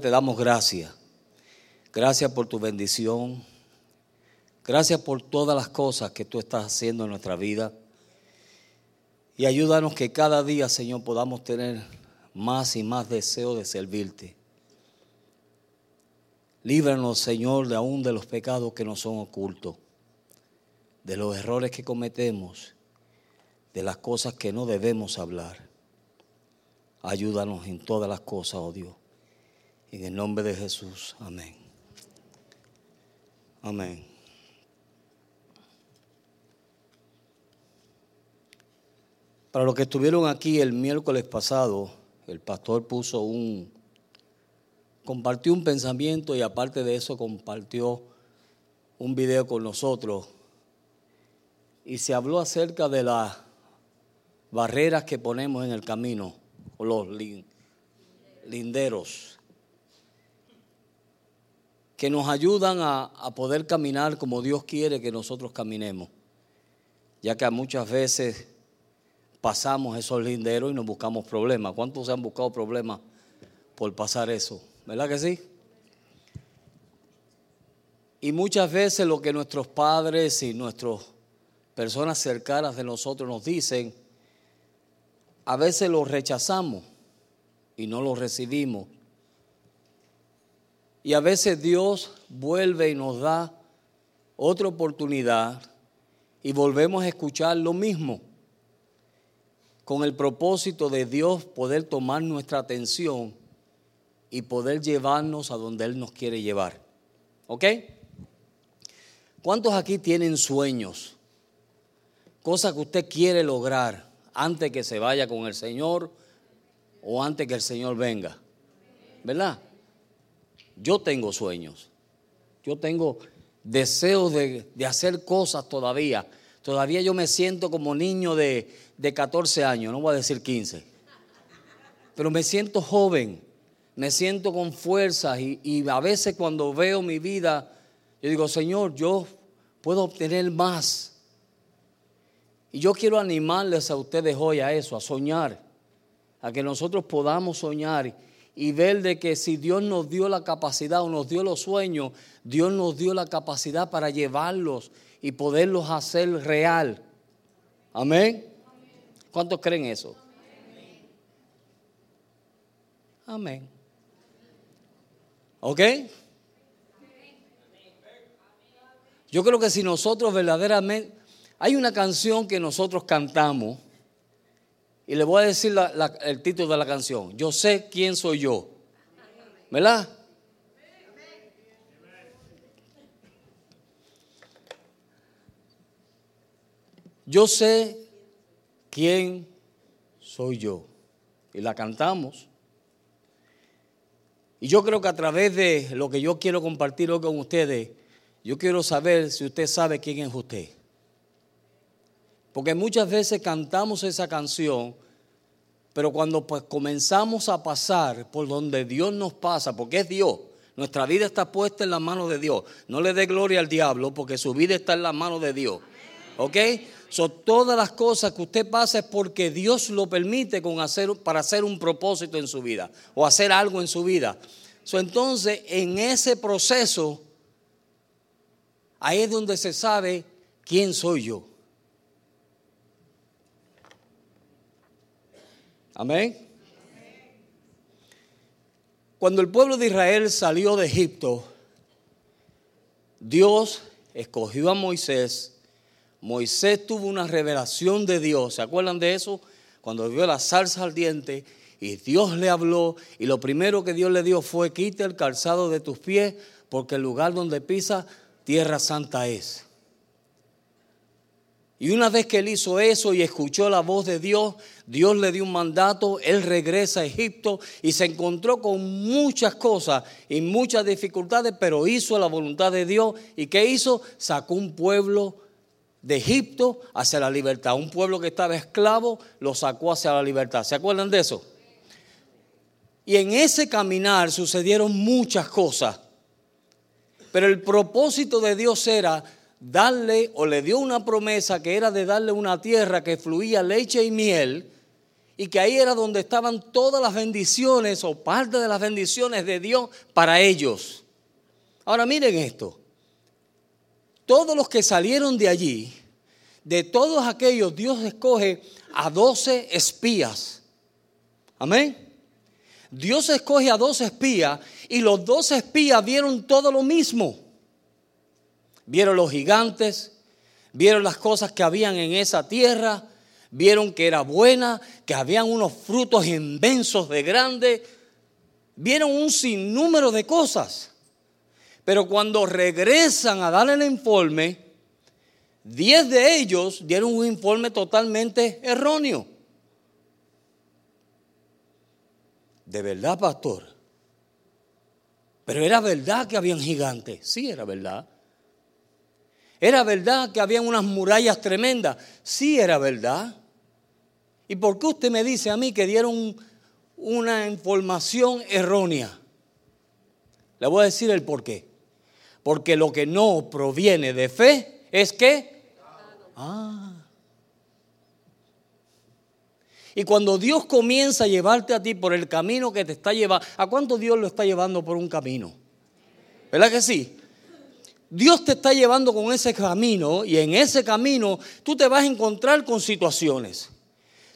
Te damos gracias. Gracias por tu bendición. Gracias por todas las cosas que tú estás haciendo en nuestra vida. Y ayúdanos que cada día, Señor, podamos tener más y más deseo de servirte. Líbranos, Señor, de aún de los pecados que nos son ocultos, de los errores que cometemos, de las cosas que no debemos hablar. Ayúdanos en todas las cosas, oh Dios. En el nombre de Jesús. Amén. Amén. Para los que estuvieron aquí el miércoles pasado, el pastor puso un, compartió un pensamiento y aparte de eso compartió un video con nosotros y se habló acerca de las barreras que ponemos en el camino o los linderos que nos ayudan a, poder caminar como Dios quiere que nosotros caminemos, ya que muchas veces pasamos esos linderos y nos buscamos problemas. ¿Cuántos se han buscado problemas por pasar eso? ¿Verdad que sí? Y muchas veces lo que nuestros padres y nuestras personas cercanas de nosotros nos dicen, a veces lo rechazamos y no lo recibimos y a veces Dios vuelve y nos da otra oportunidad y volvemos a escuchar lo mismo, con el propósito de Dios poder tomar nuestra atención y poder llevarnos a donde Él nos quiere llevar. ¿Ok? ¿Cuántos aquí tienen sueños? Cosas que usted quiere lograr antes que se vaya con el Señor o antes que el Señor venga. ¿Verdad? Yo tengo sueños. Yo tengo deseos de, hacer cosas todavía. Todavía yo me siento como niño de, 14 años, no voy a decir 15. Pero me siento joven, me siento con fuerzas y, y a veces cuando veo mi vida, yo digo, Señor, yo puedo obtener más. Y yo quiero animarles a ustedes hoy a eso, a soñar, a que nosotros podamos soñar y ver de que si Dios nos dio la capacidad o nos dio los sueños, Dios nos dio la capacidad para llevarlos y poderlos hacer real. Amén. ¿Cuántos creen eso? Amén. ¿Ok? Yo creo que si nosotros verdaderamente... Hay una canción que nosotros cantamos y le voy a decir el título de la canción. Yo sé quién soy yo. ¿Verdad? Yo sé quién soy yo. Y la cantamos. Y yo creo que a través de lo que yo quiero compartir hoy con ustedes, yo quiero saber si usted sabe quién es usted. Porque muchas veces cantamos esa canción, pero cuando pues comenzamos a pasar por donde Dios nos pasa, porque es Dios, nuestra vida está puesta en la mano de Dios. No le dé gloria al diablo porque su vida está en la mano de Dios. ¿Ok? So, todas las cosas que usted pasa es porque Dios lo permite con hacer, para hacer un propósito en su vida o hacer algo en su vida. So, entonces, en ese proceso, ahí es donde se sabe quién soy yo. Amén. Cuando el pueblo de Israel salió de Egipto, Dios escogió a Moisés. Moisés tuvo una revelación de Dios. ¿Se acuerdan de eso? Cuando vio la salsa ardiente y Dios le habló y lo primero que Dios le dio fue quita el calzado de tus pies porque el lugar donde pisa tierra santa es. Y una vez que él hizo eso y escuchó la voz de Dios, Dios le dio un mandato, él regresa a Egipto y se encontró con muchas cosas y muchas dificultades, pero hizo la voluntad de Dios. ¿Y qué hizo? Sacó un pueblo de Egipto hacia la libertad. Un pueblo que estaba esclavo lo sacó hacia la libertad. ¿Se acuerdan de eso? Y en ese caminar sucedieron muchas cosas. Pero el propósito de Dios era darle o le dio una promesa que era de darle una tierra que fluía leche y miel y que ahí era donde estaban todas las bendiciones o parte de las bendiciones de Dios para ellos. Ahora miren esto. Todos los que salieron de allí, de todos aquellos, Dios escoge a doce espías. Amén. Dios escoge a dos espías y los dos espías vieron todo lo mismo. Vieron los gigantes, vieron las cosas que habían en esa tierra, vieron que era buena, que habían unos frutos inmensos de grande, vieron un sinnúmero de cosas. Pero cuando regresan a dar el informe, diez de ellos dieron un informe totalmente erróneo. De verdad, pastor. Pero era verdad que habían gigantes. Sí, era verdad. Era verdad que habían unas murallas tremendas. Sí, era verdad. ¿Y por qué usted me dice a mí que dieron una información errónea? Le voy a decir el por qué. Porque lo que no proviene de fe es que... Ah. Y cuando Dios comienza a llevarte a ti por el camino que te está llevando, ¿a cuánto Dios lo está llevando por un camino? ¿Verdad que sí? Dios te está llevando con ese camino y en ese camino tú te vas a encontrar con situaciones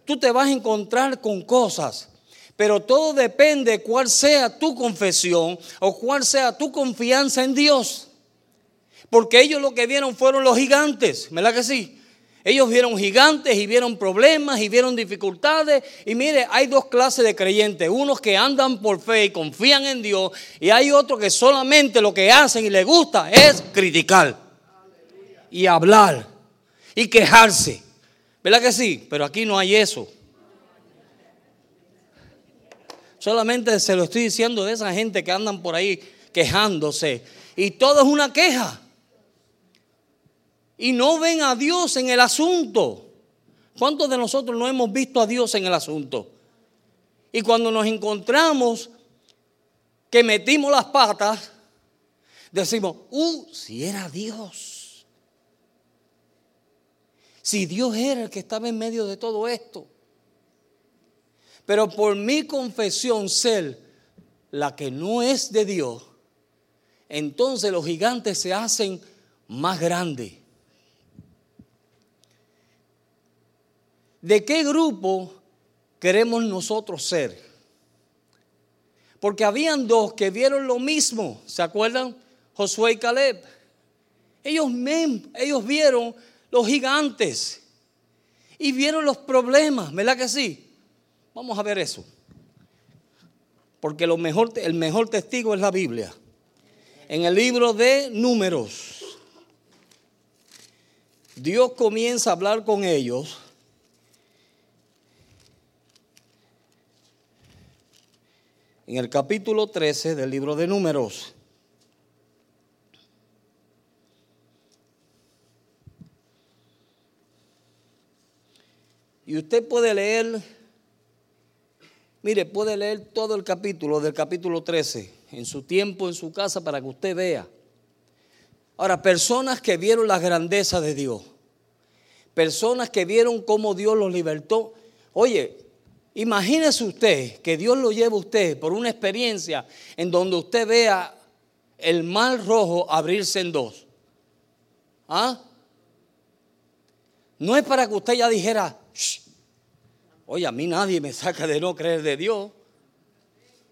tú te vas a encontrar con cosas. Pero todo depende cuál sea tu confesión o cuál sea tu confianza en Dios. Porque ellos lo que vieron fueron los gigantes, ¿verdad que sí? Ellos vieron gigantes y vieron problemas y vieron dificultades. Y mire, hay dos clases de creyentes. Unos que andan por fe y confían en Dios. Y hay otros que solamente lo que hacen y les gusta es criticar. Y hablar. Y quejarse. ¿Verdad que sí? Pero aquí no hay eso. Solamente se lo estoy diciendo de esa gente que andan por ahí quejándose. Y todo es una queja. Y no ven a Dios en el asunto. ¿Cuántos de nosotros no hemos visto a Dios en el asunto? Y cuando nos encontramos que metimos las patas, decimos, uh, si era Dios. Si Dios era el que estaba en medio de todo esto. Pero por mi confesión ser la que no es de Dios, entonces los gigantes se hacen más grandes. ¿De qué grupo queremos nosotros ser? Porque habían dos que vieron lo mismo, ¿se acuerdan? Josué y Caleb. Ellos, ellos vieron los gigantes y vieron los problemas, ¿verdad que sí? Vamos a ver eso. Porque lo mejor, el mejor testigo es la Biblia. En el libro de números, Dios comienza a hablar con ellos. En el capítulo 13 del libro de números. Y usted puede leer, mire, puede leer todo el capítulo del capítulo 13 en su tiempo, en su casa, para que usted vea. Ahora, personas que vieron la grandeza de Dios, personas que vieron cómo Dios los libertó. Oye, imagínese usted que Dios lo lleve a usted por una experiencia en donde usted vea el mar rojo abrirse en dos. ¿Ah? No es para que usted ya dijera, Oye, a mí nadie me saca de no creer de Dios.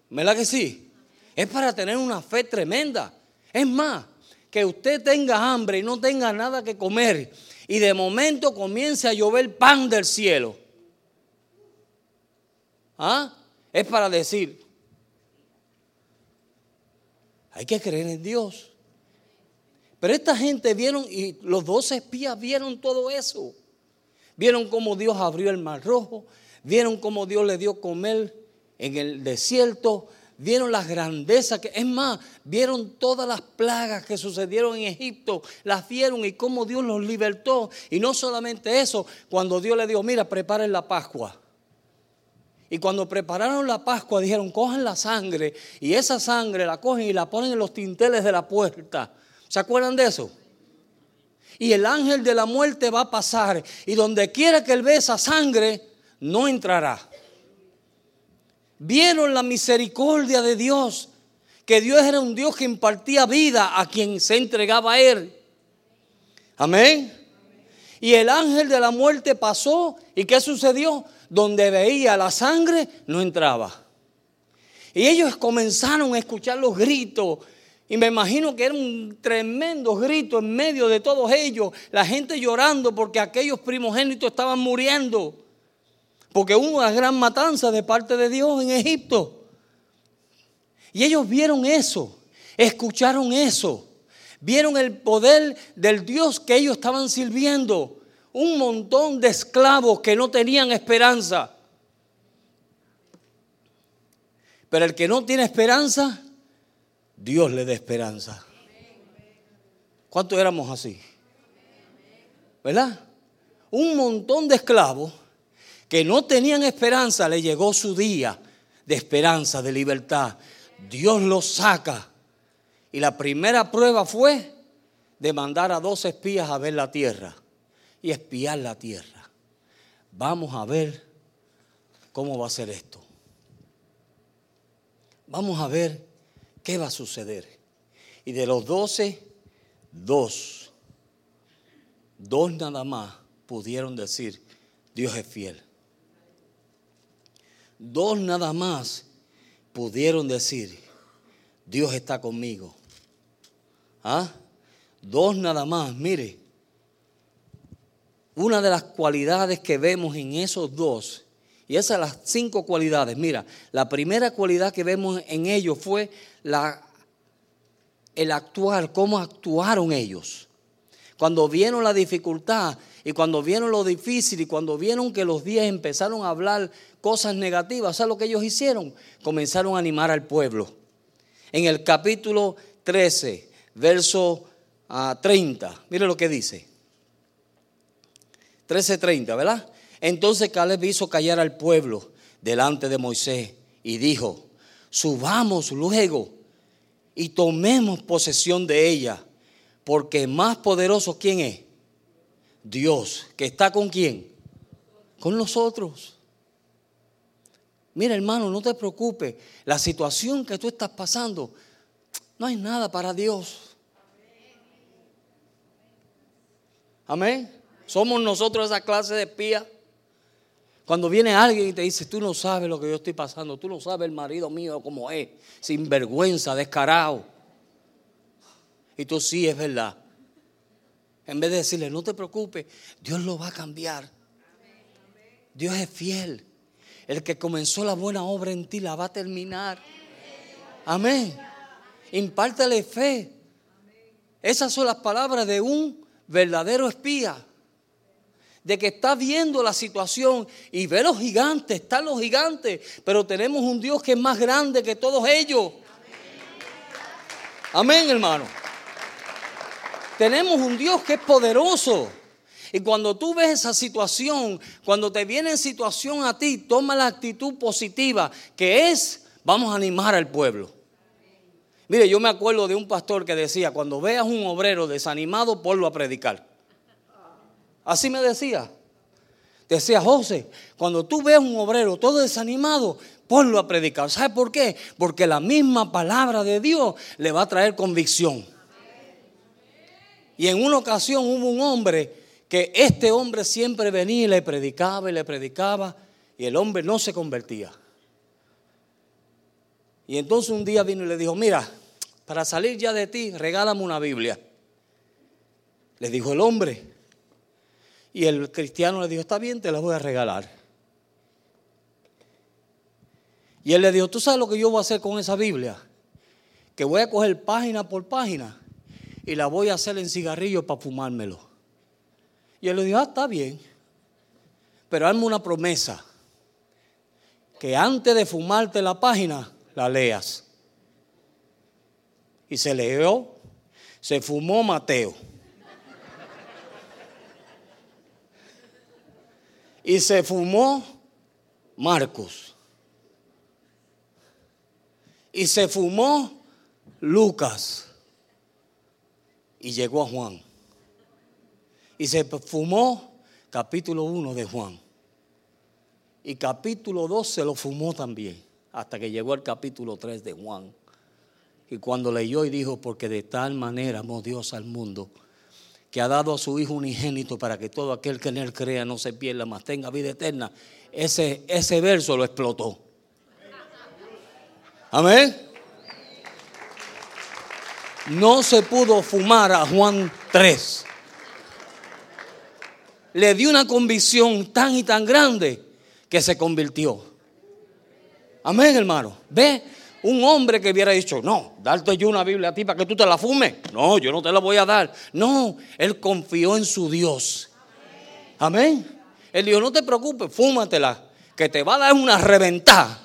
¿Verdad que sí? Es para tener una fe tremenda. Es más, que usted tenga hambre y no tenga nada que comer y de momento comience a llover pan del cielo. ¿Ah? Es para decir, hay que creer en Dios. Pero esta gente vieron, y los dos espías vieron todo eso. Vieron cómo Dios abrió el mar rojo, vieron cómo Dios le dio comer en el desierto, vieron las grandezas que, es más, vieron todas las plagas que sucedieron en Egipto, las vieron y cómo Dios los libertó. Y no solamente eso, cuando Dios le dijo, mira, preparen la Pascua. Y cuando prepararon la Pascua, dijeron, cojan la sangre y esa sangre la cogen y la ponen en los tinteles de la puerta. ¿Se acuerdan de eso? y el ángel de la muerte va a pasar y donde quiera que él ve esa sangre, no entrará. vieron la misericordia de Dios, que Dios era un Dios que impartía vida a quien se entregaba a Él. Amén. Y el ángel de la muerte pasó y ¿qué sucedió? Donde veía la sangre no entraba. Y ellos comenzaron a escuchar los gritos. Y me imagino que era un tremendo grito en medio de todos ellos. La gente llorando porque aquellos primogénitos estaban muriendo. Porque hubo una gran matanza de parte de Dios en Egipto. Y ellos vieron eso, escucharon eso, vieron el poder del Dios que ellos estaban sirviendo. Un montón de esclavos que no tenían esperanza. Pero el que no tiene esperanza, Dios le da esperanza. ¿Cuántos éramos así? ¿Verdad? Un montón de esclavos que no tenían esperanza, le llegó su día de esperanza, de libertad. Dios los saca. Y la primera prueba fue de mandar a dos espías a ver la tierra y espiar la tierra. Vamos a ver cómo va a ser esto. Vamos a ver qué va a suceder. Y de los doce, dos, dos nada más pudieron decir, Dios es fiel. Dos nada más pudieron decir, Dios está conmigo. ¿Ah? Dos nada más, mire. Una de las cualidades que vemos en esos dos, y esas las cinco cualidades, mira, la primera cualidad que vemos en ellos fue el actuar, cómo actuaron ellos. Cuando vieron la dificultad y cuando vieron lo difícil y cuando vieron que los días empezaron a hablar cosas negativas, ¿sabes lo que ellos hicieron? Comenzaron a animar al pueblo. En el capítulo 13, verso 30, ah, mire lo que dice. 13:30, ¿verdad? Entonces Caleb hizo callar al pueblo delante de Moisés y dijo, subamos luego y tomemos posesión de ella porque más poderoso, ¿quién es? Dios, que está con quién? Con nosotros. Mira, hermano, no te preocupes. La situación que tú estás pasando, no hay nada para Dios. Amén. Somos nosotros esa clase de espía. Cuando viene alguien y te dice, tú no sabes lo que yo estoy pasando, tú no sabes el marido mío como es, sin vergüenza, descarado. Y tú sí, es verdad. En vez de decirle, no te preocupes, Dios lo va a cambiar. Dios es fiel. El que comenzó la buena obra en ti la va a terminar. Amén. Impártele fe. Esas son las palabras de un verdadero espía. De que está viendo la situación y ve los gigantes, están los gigantes, pero tenemos un Dios que es más grande que todos ellos. Amén, hermano. Tenemos un Dios que es poderoso. Y cuando tú ves esa situación, cuando te viene en situación a ti, toma la actitud positiva, que es, vamos a animar al pueblo. Mire, yo me acuerdo de un pastor que decía, cuando veas un obrero desanimado, ponlo a predicar. Así me decía. Decía José, cuando tú veas un obrero todo desanimado, ponlo a predicar. ¿Sabe por qué? Porque la misma palabra de Dios le va a traer convicción. Y en una ocasión hubo un hombre que este hombre siempre venía y le predicaba y le predicaba y el hombre no se convertía. Y entonces un día vino y le dijo, mira, para salir ya de ti, regálame una Biblia. Le dijo el hombre. Y el cristiano le dijo, está bien, te la voy a regalar. Y él le dijo, ¿tú sabes lo que yo voy a hacer con esa Biblia? Que voy a coger página por página y la voy a hacer en cigarrillo para fumármelo. Y él le dijo, ah, está bien, pero hazme una promesa, que antes de fumarte la página, la leas. Y se leyó, se fumó Mateo. Y se fumó Marcos. Y se fumó Lucas y llegó a Juan. Y se fumó capítulo 1 de Juan. Y capítulo 2 se lo fumó también. hasta que llegó al capítulo 3 de Juan. Y cuando leyó y dijo, porque de tal manera amó Dios al mundo, que ha dado a su Hijo unigénito para que todo aquel que en él crea no se pierda, mas tenga vida eterna. Ese, ese verso lo explotó. Amén. No se pudo fumar a Juan 3. Le dio una convicción tan y tan grande que se convirtió. Amén, hermano. Ve, un hombre que hubiera dicho, no, darte yo una Biblia a ti para que tú te la fumes. No, yo no te la voy a dar. No, él confió en su Dios. Amén. Él dijo, no te preocupes, fúmatela, que te va a dar una reventada.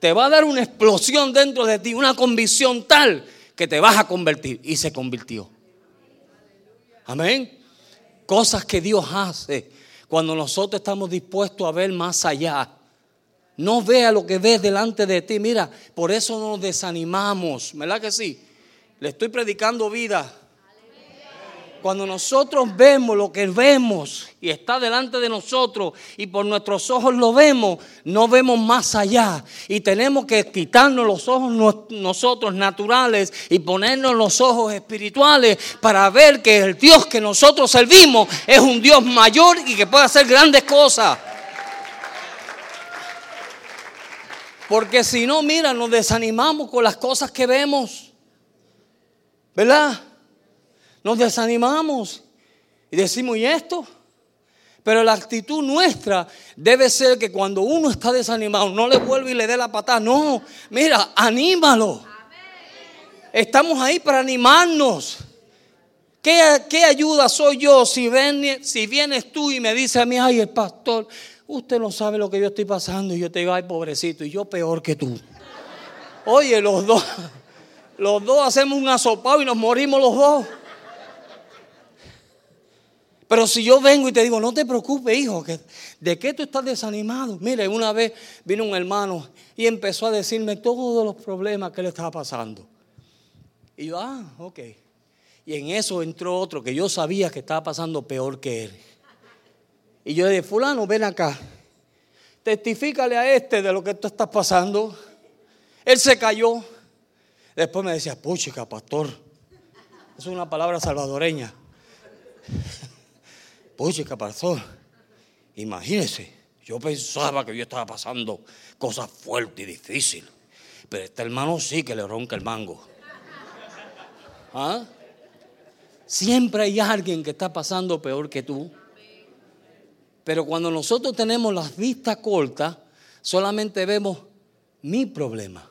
Te va a dar una explosión dentro de ti, una convicción tal que te vas a convertir. Y se convirtió. Amén. Cosas que Dios hace cuando nosotros estamos dispuestos a ver más allá no vea lo que ves delante de ti. Mira, por eso nos desanimamos. ¿Verdad que sí? Le estoy predicando vida. Cuando nosotros vemos lo que vemos y está delante de nosotros y por nuestros ojos lo vemos, no vemos más allá. Y tenemos que quitarnos los ojos nosotros naturales y ponernos los ojos espirituales para ver que el Dios que nosotros servimos es un Dios mayor y que puede hacer grandes cosas. Porque si no, mira, nos desanimamos con las cosas que vemos. ¿Verdad? Nos desanimamos y decimos, ¿y esto? Pero la actitud nuestra debe ser que cuando uno está desanimado, no le vuelve y le dé la patada. No, mira, anímalo. Estamos ahí para animarnos. ¿Qué, ayuda soy yo si, ven, si vienes tú y me dices a mí, ay, el pastor, Usted no sabe lo que yo estoy pasando y yo te digo, ay, pobrecito, y yo peor que tú. Oye, los dos, los dos hacemos un asopado y nos morimos los dos. Pero si yo vengo y te digo, no te preocupes, hijo, ¿de qué tú estás desanimado? Mire, una vez vino un hermano y empezó a decirme todos los problemas que le estaba pasando. Y yo, ah, ok. Y en eso entró otro que yo sabía que estaba pasando peor que él. Y yo dije, fulano, ven acá. Testifícale a este de lo que tú estás pasando. Él se cayó. Después me decía, puchica, pastor. Es una palabra salvadoreña. Puchica, pastor. Imagínese, yo pensaba que yo estaba pasando cosas fuertes y difíciles. Pero este hermano sí que le ronca el mango. ¿Ah? Siempre hay alguien que está pasando peor que tú. Pero cuando nosotros tenemos las vistas cortas, solamente vemos mi problema,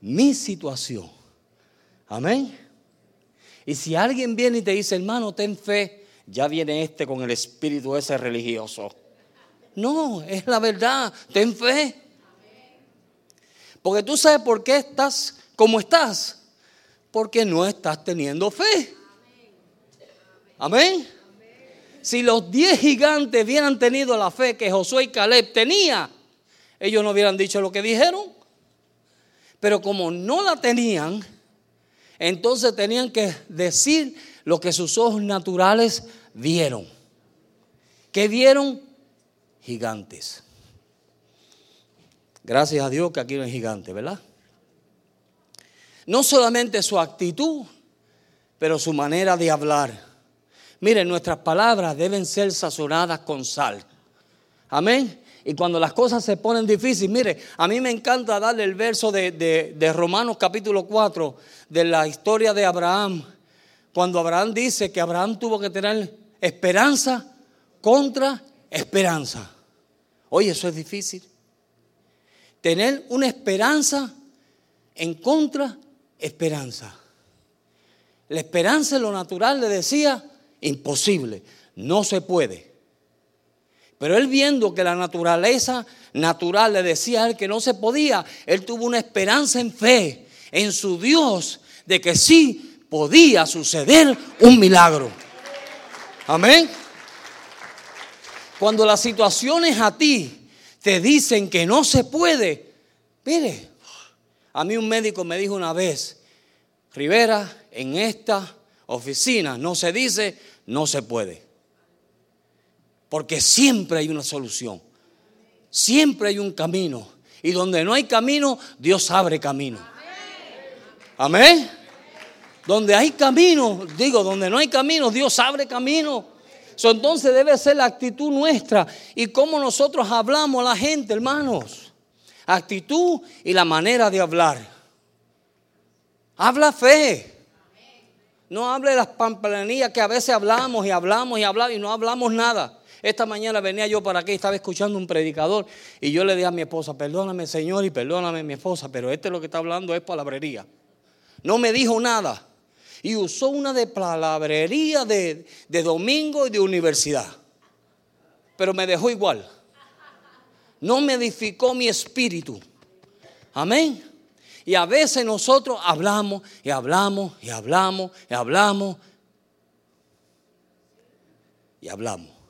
mi situación. Amén. Y si alguien viene y te dice, hermano, ten fe, ya viene este con el espíritu ese religioso. No, es la verdad, ten fe. Porque tú sabes por qué estás como estás. Porque no estás teniendo fe. Amén. Si los diez gigantes hubieran tenido la fe que Josué y Caleb tenía, ellos no hubieran dicho lo que dijeron. Pero como no la tenían, entonces tenían que decir lo que sus ojos naturales vieron. ¿Qué vieron? Gigantes. Gracias a Dios que aquí no hay gigantes, ¿verdad? No solamente su actitud, pero su manera de hablar. Miren, nuestras palabras deben ser sazonadas con sal. Amén. Y cuando las cosas se ponen difíciles, mire, a mí me encanta darle el verso de, de, Romanos capítulo 4, de la historia de Abraham. Cuando Abraham dice que Abraham tuvo que tener esperanza contra esperanza. Oye, eso es difícil. Tener una esperanza en contra esperanza. La esperanza en lo natural le decía, imposible, no se puede. Pero él viendo que la naturaleza natural le decía a él que no se podía, él tuvo una esperanza en fe, en su Dios, de que sí podía suceder un milagro. Amén. Cuando las situaciones a ti te dicen que no se puede, mire, a mí un médico me dijo una vez, Rivera, en esta oficina no se dice no se puede. Porque siempre hay una solución. Siempre hay un camino. Y donde no hay camino, Dios abre camino. Amén. Donde hay camino, digo, donde no hay camino, Dios abre camino. entonces debe ser la actitud nuestra y cómo nosotros hablamos a la gente, hermanos. Actitud y la manera de hablar. Habla fe. No hable de las pamplanillas que a veces hablamos y hablamos y hablamos y no hablamos nada. Esta mañana venía yo para aquí, estaba escuchando un predicador y yo le dije a mi esposa, perdóname Señor y perdóname mi esposa, pero este lo que está hablando es palabrería. No me dijo nada. Y usó una de palabrería de, de domingo y de universidad. Pero me dejó igual. No me edificó mi espíritu. Amén. Y a veces nosotros hablamos y hablamos y hablamos y hablamos y hablamos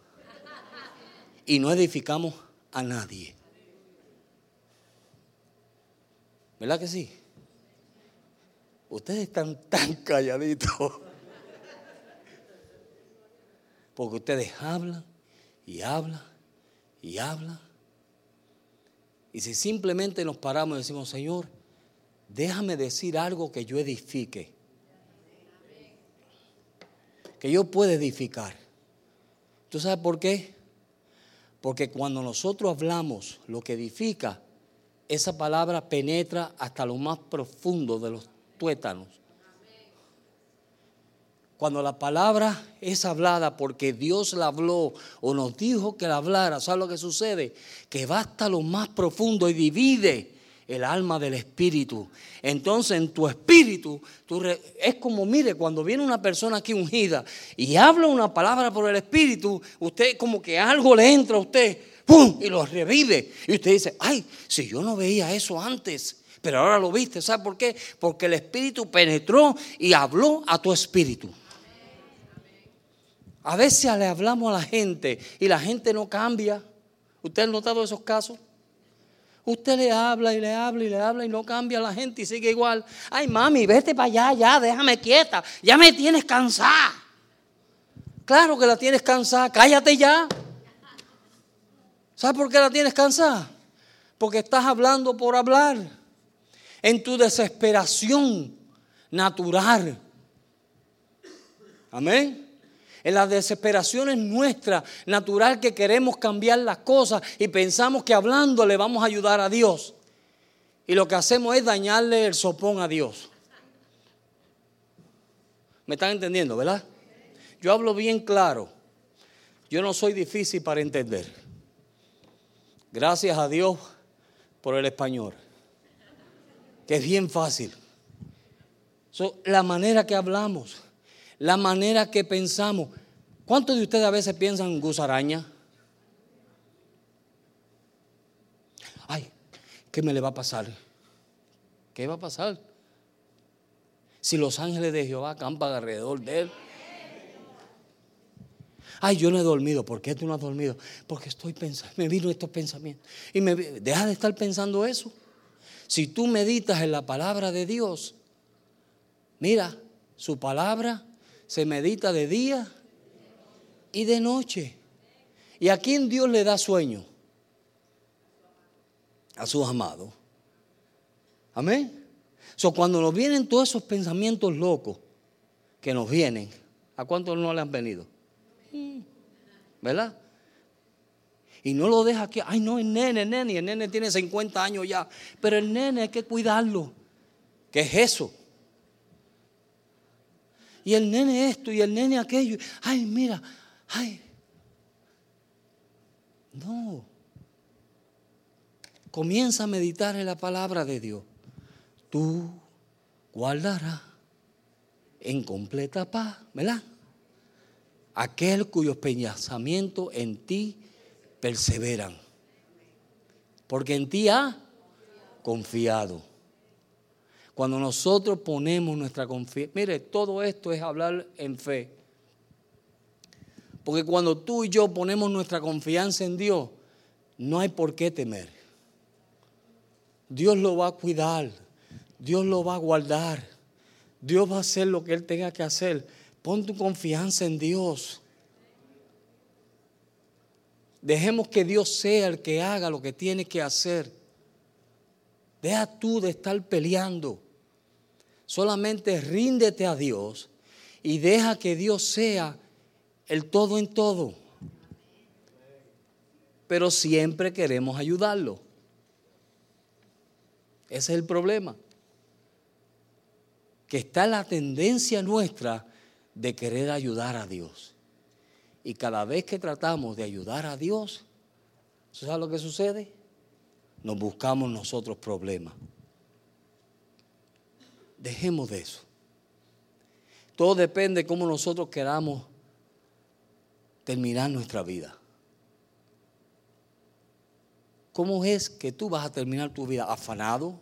y no edificamos a nadie. ¿Verdad que sí? Ustedes están tan calladitos. Porque ustedes hablan y hablan y hablan. Y si simplemente nos paramos y decimos, Señor, déjame decir algo que yo edifique. Que yo pueda edificar. ¿Tú sabes por qué? Porque cuando nosotros hablamos lo que edifica, esa palabra penetra hasta lo más profundo de los tuétanos. Cuando la palabra es hablada porque Dios la habló o nos dijo que la hablara, ¿sabes lo que sucede? Que va hasta lo más profundo y divide el alma del espíritu. Entonces en tu espíritu, es como, mire, cuando viene una persona aquí ungida y habla una palabra por el espíritu, usted como que algo le entra a usted, ¡pum! y lo revive. Y usted dice, ay, si yo no veía eso antes. Pero ahora lo viste, ¿sabe por qué? Porque el Espíritu penetró y habló a tu espíritu. A veces le hablamos a la gente y la gente no cambia. ¿Usted ha notado esos casos? Usted le habla y le habla y le habla y no cambia la gente y sigue igual. Ay, mami, vete para allá, ya, déjame quieta. Ya me tienes cansada. Claro que la tienes cansada, cállate ya. ¿Sabes por qué la tienes cansada? Porque estás hablando por hablar. En tu desesperación natural. Amén en las desesperaciones nuestra natural que queremos cambiar las cosas y pensamos que hablando le vamos a ayudar a Dios. Y lo que hacemos es dañarle el sopón a Dios. ¿Me están entendiendo, verdad? Yo hablo bien claro. Yo no soy difícil para entender. Gracias a Dios por el español, que es bien fácil. la manera que hablamos la manera que pensamos. ¿Cuántos de ustedes a veces piensan en gusaraña? Ay, ¿qué me le va a pasar? ¿Qué va a pasar? Si los ángeles de Jehová acampan alrededor de él. Ay, yo no he dormido. ¿Por qué tú no has dormido? Porque estoy pensando, me vino estos pensamientos. Y me deja de estar pensando eso. Si tú meditas en la palabra de Dios, mira, su palabra se medita de día y de noche. ¿Y a quién Dios le da sueño? A sus amados. Amén. So, cuando nos vienen todos esos pensamientos locos que nos vienen, ¿a cuántos no le han venido? ¿Verdad? Y no lo deja aquí, ay no, el nene, el nene, el nene tiene 50 años ya, pero el nene hay que cuidarlo. ¿Qué es eso? Y el nene esto y el nene aquello. Ay, mira, ay. No. Comienza a meditar en la palabra de Dios. Tú guardarás en completa paz, ¿verdad? Aquel cuyos pensamientos en ti perseveran. Porque en ti ha confiado. Cuando nosotros ponemos nuestra confianza, mire, todo esto es hablar en fe. Porque cuando tú y yo ponemos nuestra confianza en Dios, no hay por qué temer. Dios lo va a cuidar, Dios lo va a guardar, Dios va a hacer lo que Él tenga que hacer. Pon tu confianza en Dios. Dejemos que Dios sea el que haga lo que tiene que hacer. Deja tú de estar peleando. Solamente ríndete a Dios y deja que Dios sea el todo en todo. Pero siempre queremos ayudarlo. Ese es el problema. Que está la tendencia nuestra de querer ayudar a Dios. Y cada vez que tratamos de ayudar a Dios, ¿sabes lo que sucede? Nos buscamos nosotros problemas. Dejemos de eso. Todo depende de cómo nosotros queramos terminar nuestra vida. ¿Cómo es que tú vas a terminar tu vida afanado,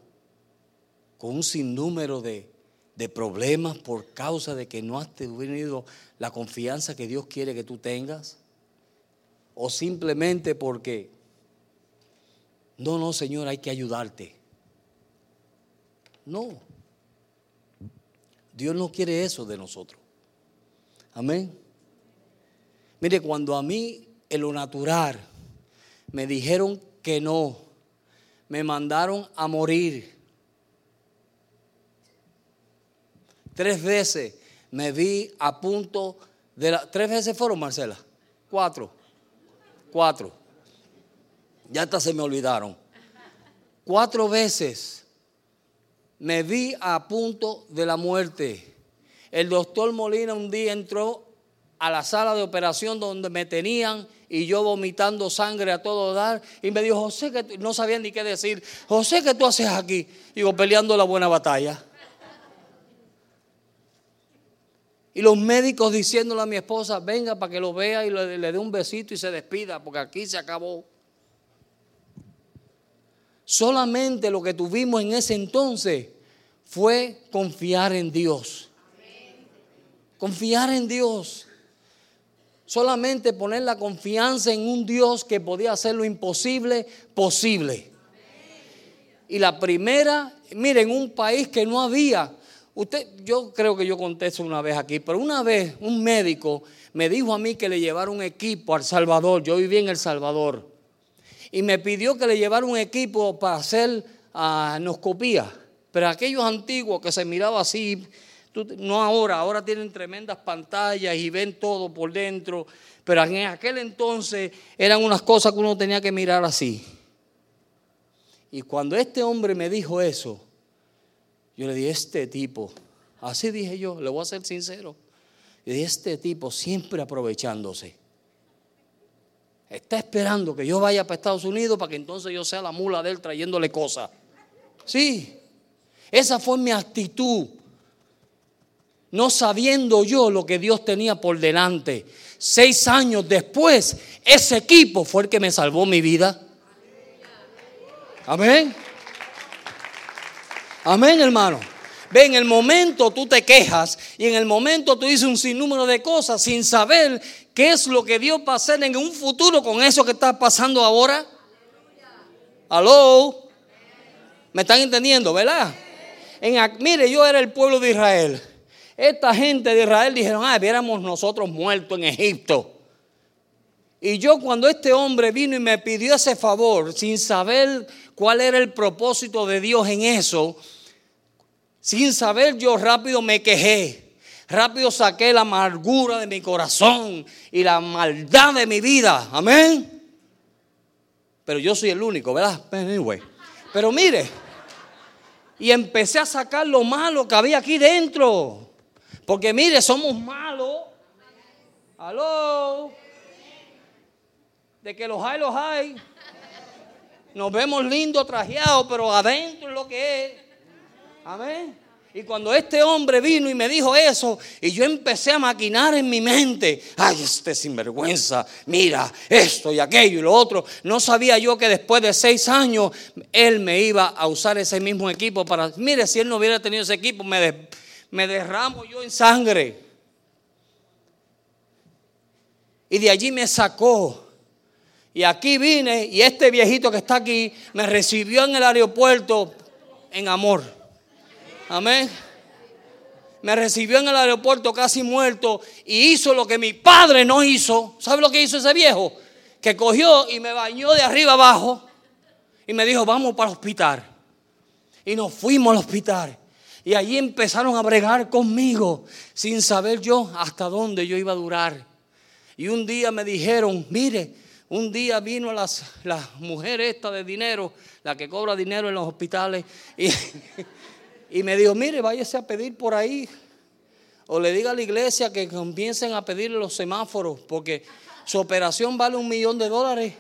con un sinnúmero de, de problemas por causa de que no has tenido la confianza que Dios quiere que tú tengas? ¿O simplemente porque, no, no, Señor, hay que ayudarte? No. Dios no quiere eso de nosotros. Amén. Mire, cuando a mí en lo natural me dijeron que no, me mandaron a morir. Tres veces me vi a punto de la... ¿Tres veces fueron, Marcela? Cuatro. Cuatro. Ya hasta se me olvidaron. Cuatro veces me vi a punto de la muerte. El doctor Molina un día entró a la sala de operación donde me tenían y yo vomitando sangre a todo dar. Y me dijo, José, que no sabía ni qué decir. José, ¿qué tú haces aquí? Digo, peleando la buena batalla. Y los médicos diciéndole a mi esposa, venga para que lo vea y le, le dé un besito y se despida, porque aquí se acabó. Solamente lo que tuvimos en ese entonces fue confiar en Dios. Confiar en Dios. Solamente poner la confianza en un Dios que podía hacer lo imposible posible. Y la primera, miren, un país que no había. Usted, yo creo que yo conté eso una vez aquí, pero una vez un médico me dijo a mí que le llevara un equipo al Salvador. Yo viví en El Salvador y me pidió que le llevara un equipo para hacer anoscopía. Ah, Pero aquellos antiguos que se miraba así, no ahora, ahora tienen tremendas pantallas y ven todo por dentro. Pero en aquel entonces eran unas cosas que uno tenía que mirar así. Y cuando este hombre me dijo eso, yo le dije, este tipo, así dije yo, le voy a ser sincero, y dije, este tipo siempre aprovechándose. Está esperando que yo vaya para Estados Unidos para que entonces yo sea la mula de él trayéndole cosas. Sí, esa fue mi actitud. No sabiendo yo lo que Dios tenía por delante. Seis años después, ese equipo fue el que me salvó mi vida. Amén. Amén, hermano. Ve, en el momento tú te quejas y en el momento tú dices un sinnúmero de cosas sin saber qué es lo que Dios va a hacer en un futuro con eso que está pasando ahora. Aló. ¿Me están entendiendo, verdad? En, mire, yo era el pueblo de Israel. Esta gente de Israel dijeron, ah, viéramos nosotros muertos en Egipto. Y yo cuando este hombre vino y me pidió ese favor, sin saber cuál era el propósito de Dios en eso, sin saber yo rápido me quejé. Rápido saqué la amargura de mi corazón y la maldad de mi vida. Amén. Pero yo soy el único, ¿verdad? Pero mire, y empecé a sacar lo malo que había aquí dentro. Porque mire, somos malos. Aló. De que los hay, los hay. Nos vemos lindos, trajeados, pero adentro es lo que es. Amén. Y cuando este hombre vino y me dijo eso, y yo empecé a maquinar en mi mente, ay, este sinvergüenza, mira, esto y aquello y lo otro, no sabía yo que después de seis años él me iba a usar ese mismo equipo para, mire, si él no hubiera tenido ese equipo, me, me derramo yo en sangre. Y de allí me sacó. Y aquí vine y este viejito que está aquí me recibió en el aeropuerto en amor. Amén. Me recibió en el aeropuerto casi muerto y hizo lo que mi padre no hizo. ¿Sabe lo que hizo ese viejo? que cogió y me bañó de arriba abajo y me dijo, vamos para el hospital. Y nos fuimos al hospital. Y allí empezaron a bregar conmigo sin saber yo hasta dónde yo iba a durar. Y un día me dijeron, mire, un día vino las, la mujer esta de dinero, la que cobra dinero en los hospitales, y, y me dijo, mire, váyase a pedir por ahí. O le diga a la iglesia que comiencen a pedirle los semáforos, porque su operación vale un millón de dólares.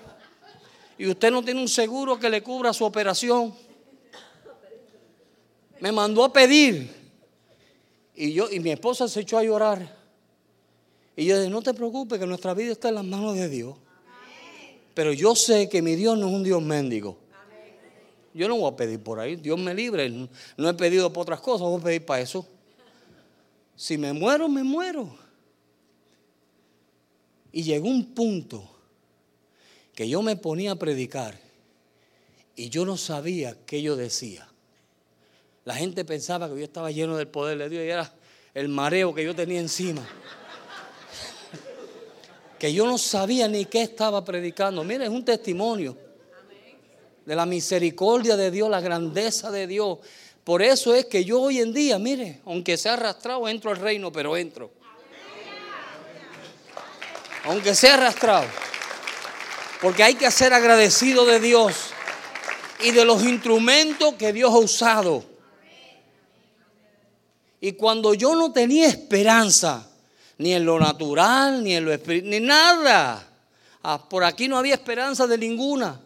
Y usted no tiene un seguro que le cubra su operación me mandó a pedir. Y yo y mi esposa se echó a llorar. Y yo dije, no te preocupes, que nuestra vida está en las manos de Dios. Pero yo sé que mi Dios no es un Dios mendigo. Yo no voy a pedir por ahí, Dios me libre. No he pedido por otras cosas, voy a pedir para eso. Si me muero, me muero. Y llegó un punto que yo me ponía a predicar y yo no sabía qué yo decía. La gente pensaba que yo estaba lleno del poder de Dios y era el mareo que yo tenía encima. que yo no sabía ni qué estaba predicando. Mira, es un testimonio de la misericordia de Dios, la grandeza de Dios. Por eso es que yo hoy en día, mire, aunque sea arrastrado, entro al reino, pero entro. Aunque sea arrastrado. Porque hay que ser agradecido de Dios y de los instrumentos que Dios ha usado. Y cuando yo no tenía esperanza, ni en lo natural, ni en lo espiritual, ni nada. Ah, por aquí no había esperanza de ninguna.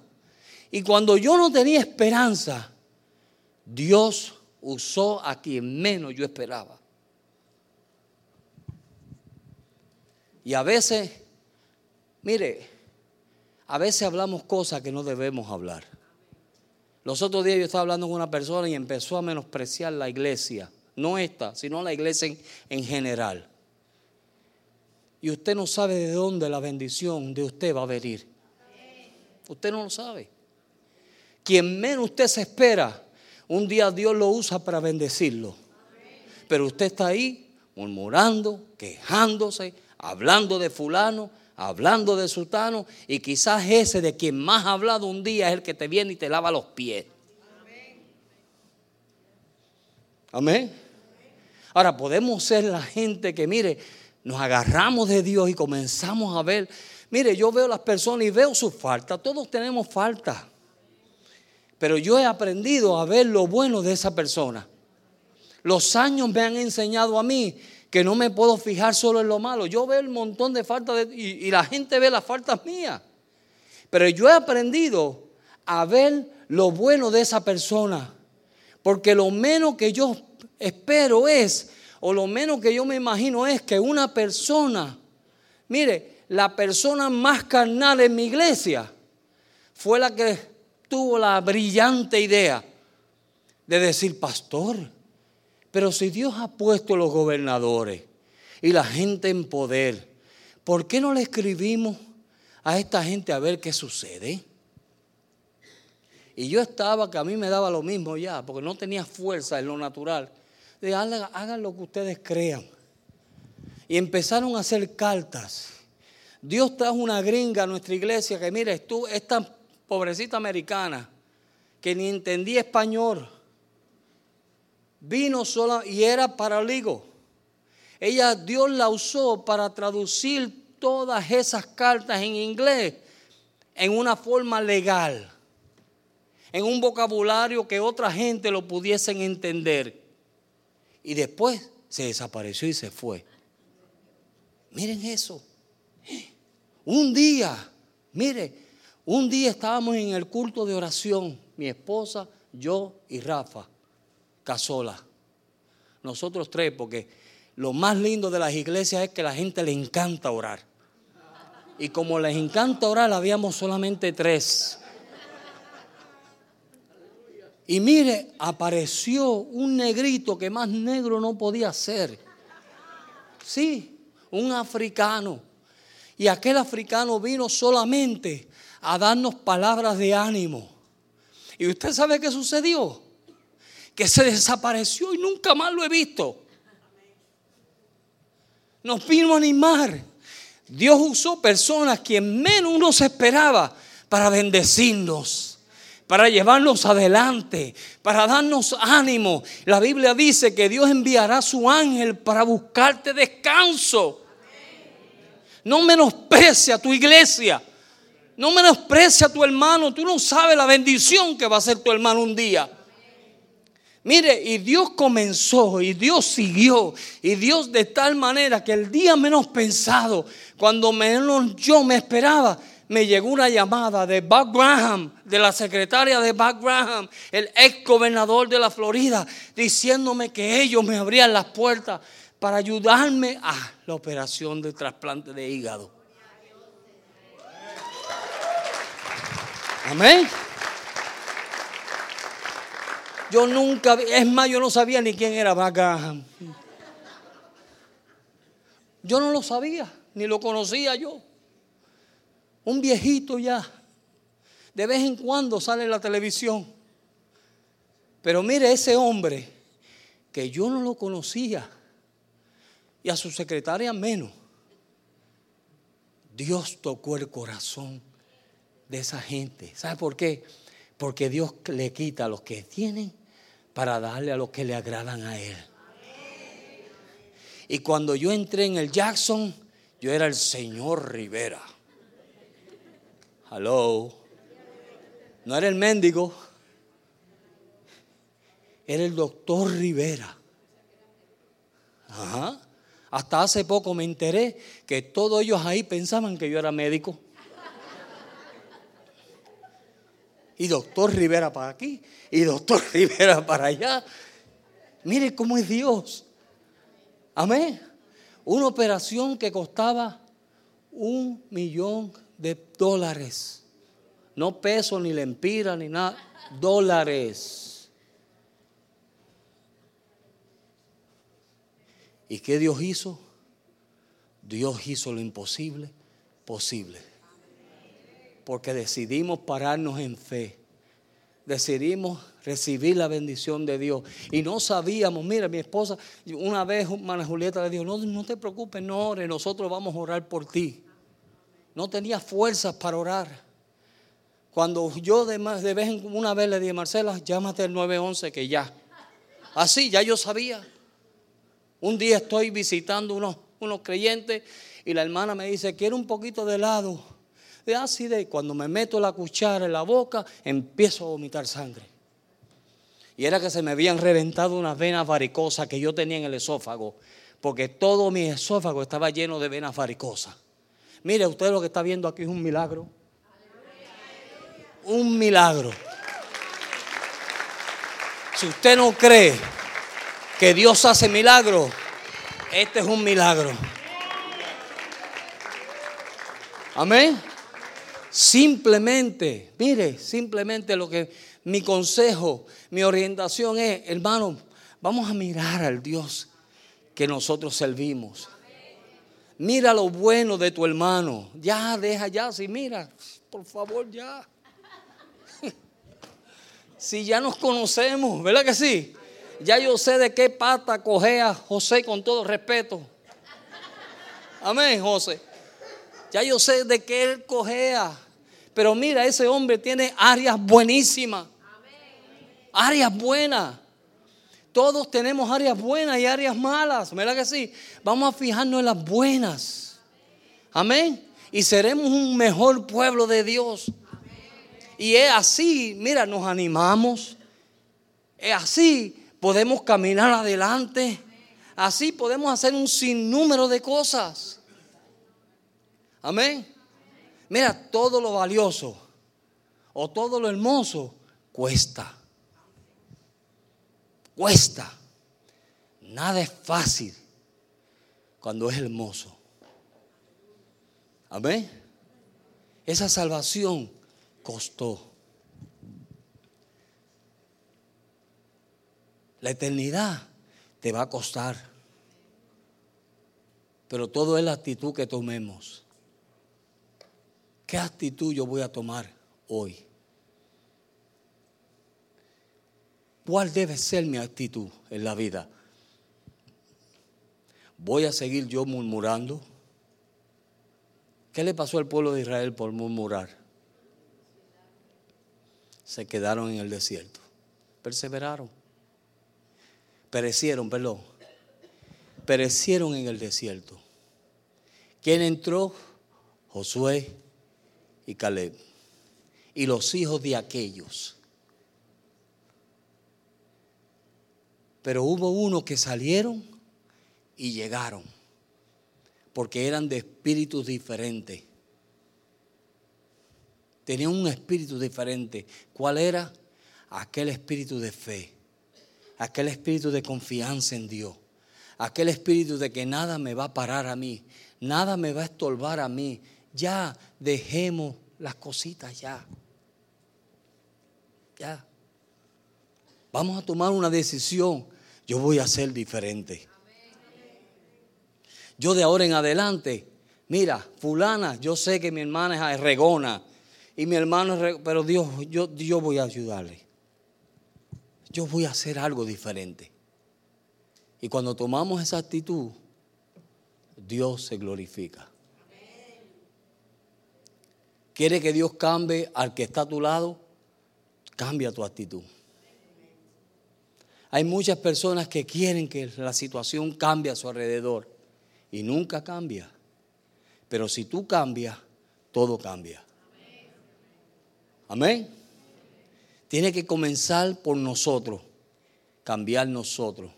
Y cuando yo no tenía esperanza, Dios usó a quien menos yo esperaba. Y a veces, mire, a veces hablamos cosas que no debemos hablar. Los otros días yo estaba hablando con una persona y empezó a menospreciar la iglesia. No esta, sino la iglesia en, general. Y usted no sabe de dónde la bendición de usted va a venir. Usted no lo sabe. Quien menos usted se espera, un día Dios lo usa para bendecirlo. Pero usted está ahí murmurando, quejándose, hablando de fulano, hablando de sultano, y quizás ese de quien más ha hablado un día es el que te viene y te lava los pies. Amén. Ahora podemos ser la gente que, mire, nos agarramos de Dios y comenzamos a ver. Mire, yo veo las personas y veo sus faltas. Todos tenemos faltas. Pero yo he aprendido a ver lo bueno de esa persona. Los años me han enseñado a mí que no me puedo fijar solo en lo malo. Yo veo un montón de faltas y, y la gente ve las faltas mías. Pero yo he aprendido a ver lo bueno de esa persona. Porque lo menos que yo espero es, o lo menos que yo me imagino es que una persona, mire, la persona más carnal en mi iglesia fue la que tuvo la brillante idea de decir, pastor, pero si Dios ha puesto los gobernadores y la gente en poder, ¿por qué no le escribimos a esta gente a ver qué sucede? Y yo estaba que a mí me daba lo mismo ya, porque no tenía fuerza en lo natural hagan, lo que ustedes crean. Y empezaron a hacer cartas. Dios trajo una gringa a nuestra iglesia que, mire, tú, esta pobrecita americana que ni entendía español, vino sola y era paraligo. Ella, Dios la usó para traducir todas esas cartas en inglés en una forma legal, en un vocabulario que otra gente lo pudiesen entender y después se desapareció y se fue. Miren eso. Un día, mire, un día estábamos en el culto de oración, mi esposa, yo y Rafa, Casola. Nosotros tres, porque lo más lindo de las iglesias es que la gente le encanta orar. Y como les encanta orar, habíamos solamente tres. Y mire, apareció un negrito que más negro no podía ser. Sí, un africano. Y aquel africano vino solamente a darnos palabras de ánimo. ¿Y usted sabe qué sucedió? Que se desapareció y nunca más lo he visto. Nos vino a animar. Dios usó personas que menos uno se esperaba para bendecirnos, para llevarnos adelante, para darnos ánimo. La Biblia dice que Dios enviará su ángel para buscarte descanso. No menosprecia a tu iglesia. No menosprecia a tu hermano. Tú no sabes la bendición que va a ser tu hermano un día. Mire, y Dios comenzó y Dios siguió y Dios de tal manera que el día menos pensado, cuando menos yo me esperaba, me llegó una llamada de Buck Graham, de la secretaria de Buck Graham, el ex gobernador de la Florida, diciéndome que ellos me abrían las puertas para ayudarme a la operación de trasplante de hígado. Amén. Yo nunca, es más, yo no sabía ni quién era Graham. Yo no lo sabía, ni lo conocía yo. Un viejito ya. De vez en cuando sale en la televisión. Pero mire ese hombre que yo no lo conocía y a su secretaria menos. Dios tocó el corazón de esa gente. ¿Sabe por qué? Porque Dios le quita a los que tienen para darle a los que le agradan a Él. Y cuando yo entré en el Jackson, yo era el señor Rivera. Hello. No era el mendigo. Era el doctor Rivera. Ajá. Hasta hace poco me enteré que todos ellos ahí pensaban que yo era médico. Y doctor Rivera para aquí y doctor Rivera para allá. Mire cómo es Dios. Amén. Una operación que costaba un millón de dólares. No pesos, ni lempira, ni nada. Dólares. ¿Y qué Dios hizo? Dios hizo lo imposible posible porque decidimos pararnos en fe. Decidimos recibir la bendición de Dios. Y no sabíamos, mira, mi esposa, una vez, Mana Julieta le dijo, no, no te preocupes, no ores, nosotros vamos a orar por ti. No tenía fuerzas para orar. Cuando yo de, vez en una vez le dije, Marcela, llámate al 911 que ya. Así, ya yo sabía. Un día estoy visitando unos, unos creyentes y la hermana me dice, quiero un poquito de helado de ácido y cuando me meto la cuchara en la boca empiezo a vomitar sangre. Y era que se me habían reventado unas venas varicosas que yo tenía en el esófago, porque todo mi esófago estaba lleno de venas varicosas. Mire, usted lo que está viendo aquí es un milagro. Un milagro. Si usted no cree que Dios hace milagros, este es un milagro. Amén. Simplemente, mire, simplemente lo que mi consejo, mi orientación es, hermano, vamos a mirar al Dios que nosotros servimos. Mira lo bueno de tu hermano. Ya, deja ya, si mira, por favor, ya. Si ya nos conocemos, ¿verdad que sí? Ya yo sé de qué pata cogea José con todo respeto. Amén, José. Ya yo sé de qué él cogea. Pero mira, ese hombre tiene áreas buenísimas. Áreas buenas. Todos tenemos áreas buenas y áreas malas. ¿Verdad que sí? Vamos a fijarnos en las buenas. Amén. Y seremos un mejor pueblo de Dios. Y es así, mira, nos animamos. Es así, podemos caminar adelante. Así podemos hacer un sinnúmero de cosas. Amén. Mira, todo lo valioso o todo lo hermoso cuesta. Cuesta. Nada es fácil cuando es hermoso. Amén. Esa salvación costó. La eternidad te va a costar. Pero todo es la actitud que tomemos. ¿Qué actitud yo voy a tomar hoy? ¿Cuál debe ser mi actitud en la vida? ¿Voy a seguir yo murmurando? ¿Qué le pasó al pueblo de Israel por murmurar? Se quedaron en el desierto. Perseveraron. Perecieron, perdón. Perecieron en el desierto. ¿Quién entró? Josué y Caleb. Y los hijos de aquellos. Pero hubo unos que salieron y llegaron porque eran de espíritus diferentes. Tenían un espíritu diferente. ¿Cuál era? Aquel espíritu de fe, aquel espíritu de confianza en Dios, aquel espíritu de que nada me va a parar a mí, nada me va a estorbar a mí. Ya dejemos las cositas ya. Ya. Vamos a tomar una decisión. Yo voy a ser diferente. Yo de ahora en adelante, mira, fulana, yo sé que mi hermana es regona y mi hermano es pero Dios, yo, yo voy a ayudarle. Yo voy a hacer algo diferente. Y cuando tomamos esa actitud, Dios se glorifica. ¿Quiere que Dios cambie al que está a tu lado? Cambia tu actitud. Hay muchas personas que quieren que la situación cambie a su alrededor y nunca cambia. Pero si tú cambias, todo cambia. Amén. Tiene que comenzar por nosotros, cambiar nosotros.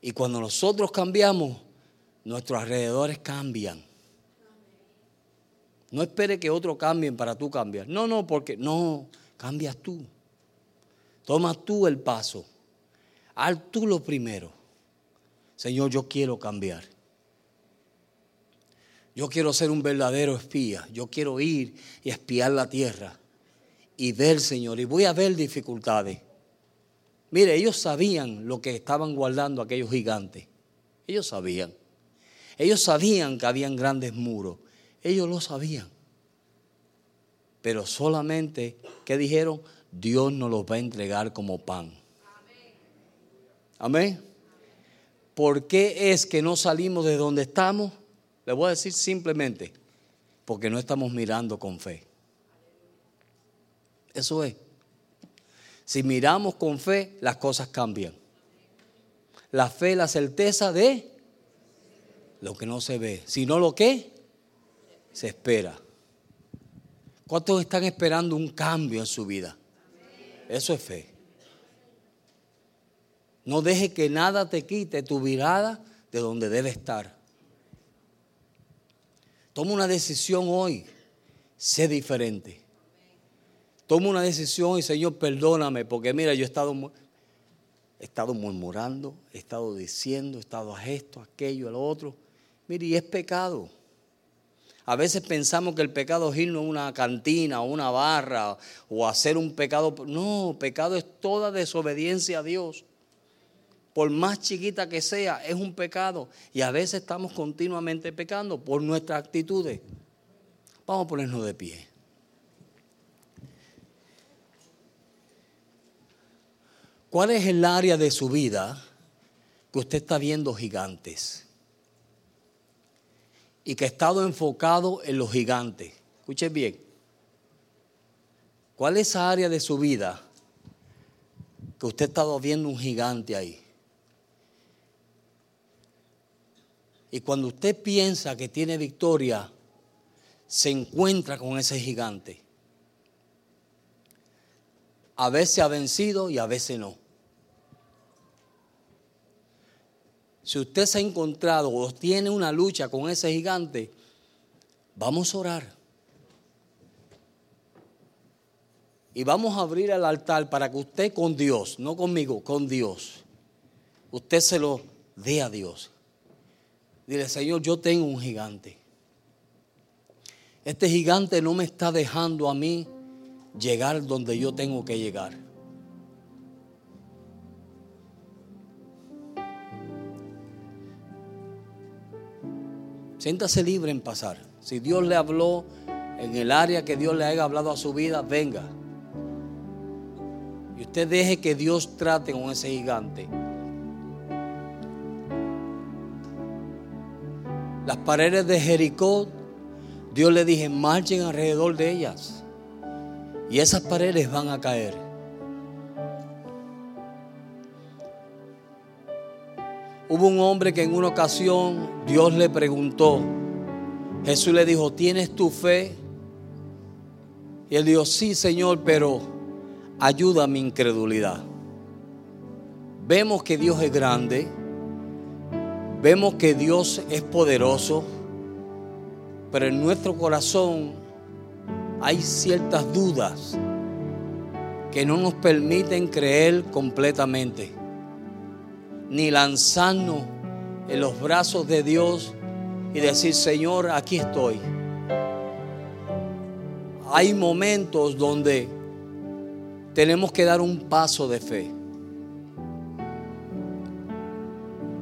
Y cuando nosotros cambiamos, nuestros alrededores cambian. No espere que otros cambien para tú cambiar. No, no, porque no, cambias tú. Toma tú el paso. Haz tú lo primero. Señor, yo quiero cambiar. Yo quiero ser un verdadero espía. Yo quiero ir y espiar la tierra y ver, Señor, y voy a ver dificultades. Mire, ellos sabían lo que estaban guardando aquellos gigantes. Ellos sabían. Ellos sabían que habían grandes muros. Ellos lo sabían. Pero solamente, ¿qué dijeron? Dios nos los va a entregar como pan. Amén. ¿Por qué es que no salimos de donde estamos? Le voy a decir simplemente, porque no estamos mirando con fe. Eso es. Si miramos con fe, las cosas cambian. La fe, la certeza de lo que no se ve, sino lo que se espera. ¿Cuántos están esperando un cambio en su vida? Eso es fe. No deje que nada te quite tu mirada de donde debe estar. Toma una decisión hoy. Sé diferente. Toma una decisión y Señor, perdóname, porque mira, yo he estado, he estado murmurando, he estado diciendo, he estado a esto, a aquello, a lo otro. Mire, y es pecado. A veces pensamos que el pecado es irnos a una cantina o una barra o hacer un pecado. No, pecado es toda desobediencia a Dios por más chiquita que sea, es un pecado. Y a veces estamos continuamente pecando por nuestras actitudes. Vamos a ponernos de pie. ¿Cuál es el área de su vida que usted está viendo gigantes? Y que ha estado enfocado en los gigantes. Escuche bien. ¿Cuál es esa área de su vida que usted ha estado viendo un gigante ahí? Y cuando usted piensa que tiene victoria, se encuentra con ese gigante. A veces ha vencido y a veces no. Si usted se ha encontrado o tiene una lucha con ese gigante, vamos a orar. Y vamos a abrir el altar para que usted con Dios, no conmigo, con Dios, usted se lo dé a Dios. Dile, Señor, yo tengo un gigante. Este gigante no me está dejando a mí llegar donde yo tengo que llegar. Siéntase libre en pasar. Si Dios le habló en el área que Dios le haya hablado a su vida, venga. Y usted deje que Dios trate con ese gigante. Las paredes de Jericó, Dios le dije, marchen alrededor de ellas. Y esas paredes van a caer. Hubo un hombre que en una ocasión Dios le preguntó, Jesús le dijo, ¿tienes tu fe? Y él dijo, sí, Señor, pero ayuda a mi incredulidad. Vemos que Dios es grande, vemos que Dios es poderoso, pero en nuestro corazón hay ciertas dudas que no nos permiten creer completamente, ni lanzarnos en los brazos de Dios y decir, Señor, aquí estoy. Hay momentos donde tenemos que dar un paso de fe.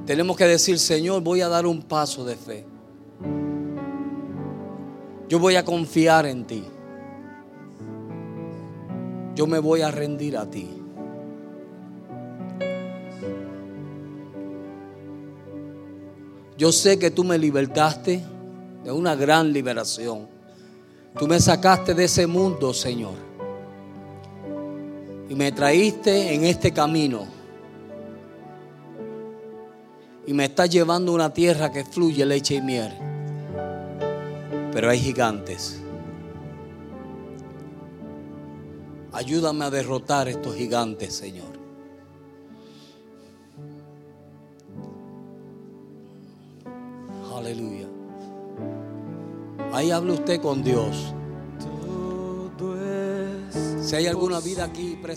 Tenemos que decir, Señor, voy a dar un paso de fe. Yo voy a confiar en ti. Yo me voy a rendir a ti. Yo sé que tú me libertaste de una gran liberación. Tú me sacaste de ese mundo, Señor. Y me traíste en este camino. Y me estás llevando a una tierra que fluye leche y miel. Pero hay gigantes. Ayúdame a derrotar estos gigantes, Señor. Aleluya. Ahí habla usted con Dios. Si hay alguna vida aquí presente.